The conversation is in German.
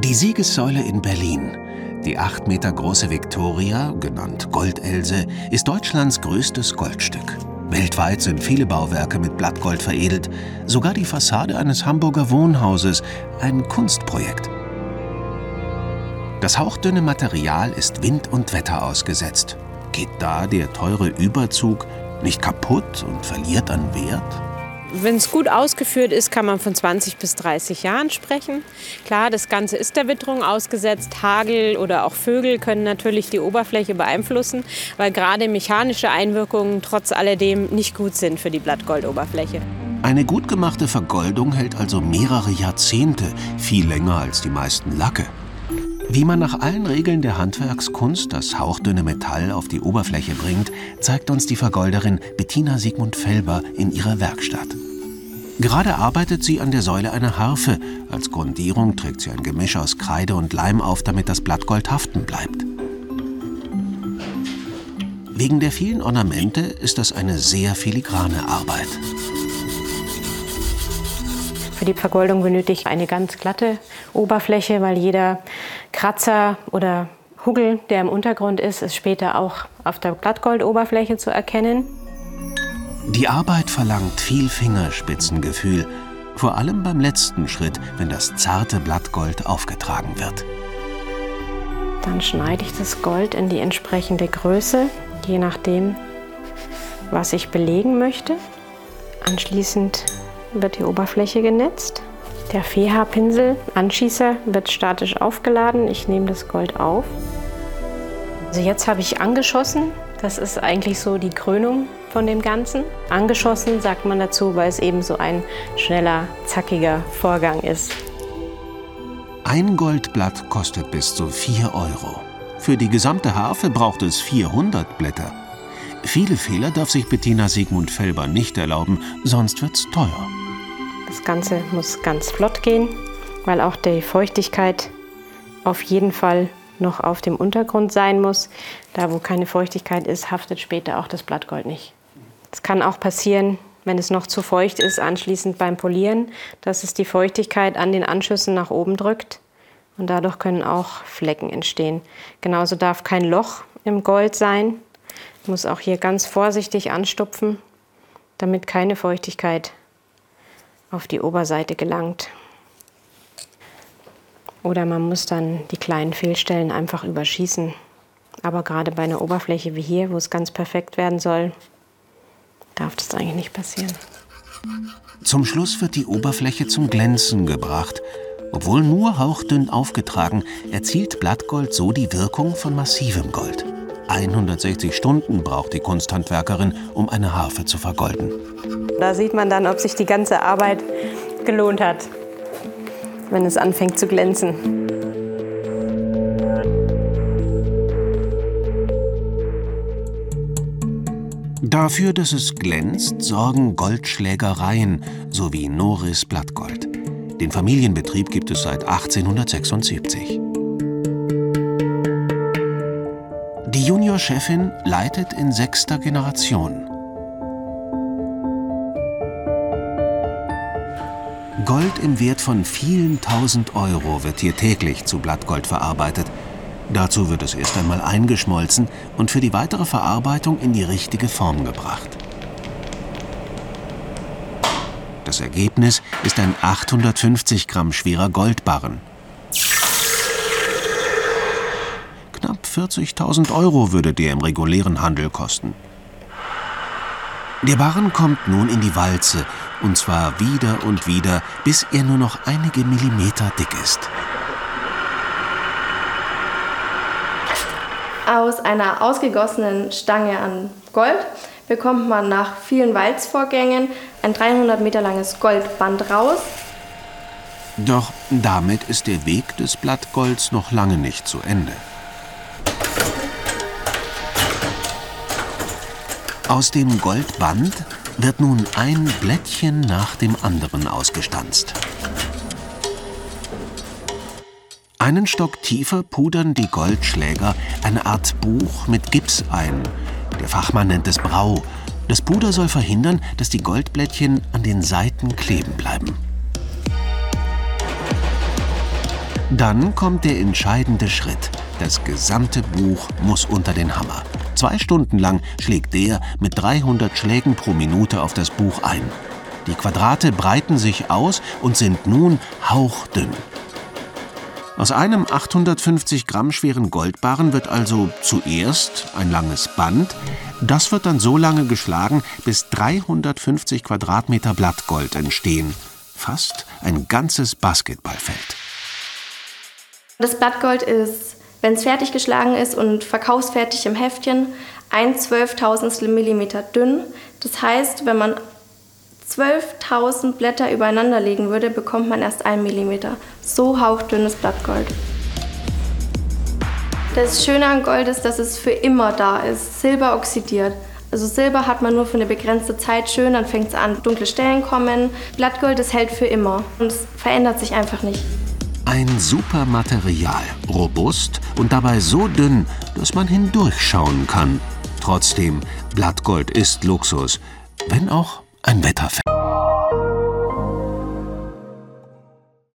Die Siegessäule in Berlin. Die acht Meter große Victoria, genannt Goldelse, ist Deutschlands größtes Goldstück. Weltweit sind viele Bauwerke mit Blattgold veredelt, sogar die Fassade eines Hamburger Wohnhauses, ein Kunstprojekt. Das hauchdünne Material ist Wind und Wetter ausgesetzt. Geht da der teure Überzug nicht kaputt und verliert an Wert? Wenn es gut ausgeführt ist, kann man von 20 bis 30 Jahren sprechen. Klar, das Ganze ist der Witterung ausgesetzt. Hagel oder auch Vögel können natürlich die Oberfläche beeinflussen, weil gerade mechanische Einwirkungen trotz alledem nicht gut sind für die Blattgoldoberfläche. Eine gut gemachte Vergoldung hält also mehrere Jahrzehnte, viel länger als die meisten Lacke. Wie man nach allen Regeln der Handwerkskunst das hauchdünne Metall auf die Oberfläche bringt, zeigt uns die Vergolderin Bettina Sigmund Felber in ihrer Werkstatt. Gerade arbeitet sie an der Säule einer Harfe. Als Grundierung trägt sie ein Gemisch aus Kreide und Leim auf, damit das Blattgold haften bleibt. Wegen der vielen Ornamente ist das eine sehr filigrane Arbeit. Für die Vergoldung benötige ich eine ganz glatte Oberfläche, weil jeder Kratzer oder Huggel, der im Untergrund ist, ist später auch auf der Blattgoldoberfläche zu erkennen. Die Arbeit verlangt viel Fingerspitzengefühl, vor allem beim letzten Schritt, wenn das zarte Blattgold aufgetragen wird. Dann schneide ich das Gold in die entsprechende Größe, je nachdem, was ich belegen möchte. Anschließend wird die Oberfläche genetzt. Der Feehaarpinsel, Anschießer, wird statisch aufgeladen. Ich nehme das Gold auf. Also jetzt habe ich angeschossen. Das ist eigentlich so die Krönung von dem Ganzen. Angeschossen sagt man dazu, weil es eben so ein schneller, zackiger Vorgang ist. Ein Goldblatt kostet bis zu 4 Euro. Für die gesamte Harfe braucht es 400 Blätter. Viele Fehler darf sich Bettina Sigmund Felber nicht erlauben, sonst wird's teuer. Das Ganze muss ganz flott gehen, weil auch die Feuchtigkeit auf jeden Fall noch auf dem Untergrund sein muss. Da, wo keine Feuchtigkeit ist, haftet später auch das Blattgold nicht. Es kann auch passieren, wenn es noch zu feucht ist, anschließend beim Polieren, dass es die Feuchtigkeit an den Anschüssen nach oben drückt. Und dadurch können auch Flecken entstehen. Genauso darf kein Loch im Gold sein. Ich muss auch hier ganz vorsichtig anstupfen, damit keine Feuchtigkeit auf die Oberseite gelangt. Oder man muss dann die kleinen Fehlstellen einfach überschießen. Aber gerade bei einer Oberfläche wie hier, wo es ganz perfekt werden soll, darf das eigentlich nicht passieren. Zum Schluss wird die Oberfläche zum Glänzen gebracht. Obwohl nur hauchdünn aufgetragen, erzielt Blattgold so die Wirkung von massivem Gold. 160 Stunden braucht die Kunsthandwerkerin, um eine Harfe zu vergolden. Da sieht man dann, ob sich die ganze Arbeit gelohnt hat, wenn es anfängt zu glänzen. Dafür, dass es glänzt, sorgen Goldschlägereien sowie Noris Blattgold. Den Familienbetrieb gibt es seit 1876. Juniorchefin leitet in sechster Generation. Gold im Wert von vielen tausend Euro wird hier täglich zu Blattgold verarbeitet. Dazu wird es erst einmal eingeschmolzen und für die weitere Verarbeitung in die richtige Form gebracht. Das Ergebnis ist ein 850 Gramm schwerer Goldbarren. 40.000 Euro würde der im regulären Handel kosten. Der Barren kommt nun in die Walze, und zwar wieder und wieder, bis er nur noch einige Millimeter dick ist. Aus einer ausgegossenen Stange an Gold bekommt man nach vielen Walzvorgängen ein 300 Meter langes Goldband raus. Doch damit ist der Weg des Blattgolds noch lange nicht zu Ende. Aus dem Goldband wird nun ein Blättchen nach dem anderen ausgestanzt. Einen Stock tiefer pudern die Goldschläger eine Art Buch mit Gips ein. Der Fachmann nennt es Brau. Das Puder soll verhindern, dass die Goldblättchen an den Seiten kleben bleiben. Dann kommt der entscheidende Schritt. Das gesamte Buch muss unter den Hammer. Zwei Stunden lang schlägt der mit 300 Schlägen pro Minute auf das Buch ein. Die Quadrate breiten sich aus und sind nun hauchdünn. Aus einem 850 Gramm schweren Goldbarren wird also zuerst ein langes Band. Das wird dann so lange geschlagen, bis 350 Quadratmeter Blattgold entstehen. Fast ein ganzes Basketballfeld. Das Blattgold ist, wenn es fertig geschlagen ist und verkaufsfertig im Heftchen, ein Zwölftausendstel Millimeter dünn. Das heißt, wenn man 12.000 Blätter übereinander legen würde, bekommt man erst ein Millimeter. So hauchdünnes Blattgold. Das Schöne an Gold ist, dass es für immer da ist. Silber oxidiert. Also Silber hat man nur für eine begrenzte Zeit schön, dann fängt es an, dunkle Stellen kommen. Blattgold, das hält für immer und es verändert sich einfach nicht. Ein super Material, robust und dabei so dünn, dass man hindurchschauen kann. Trotzdem, Blattgold ist Luxus, wenn auch ein Wetterfest.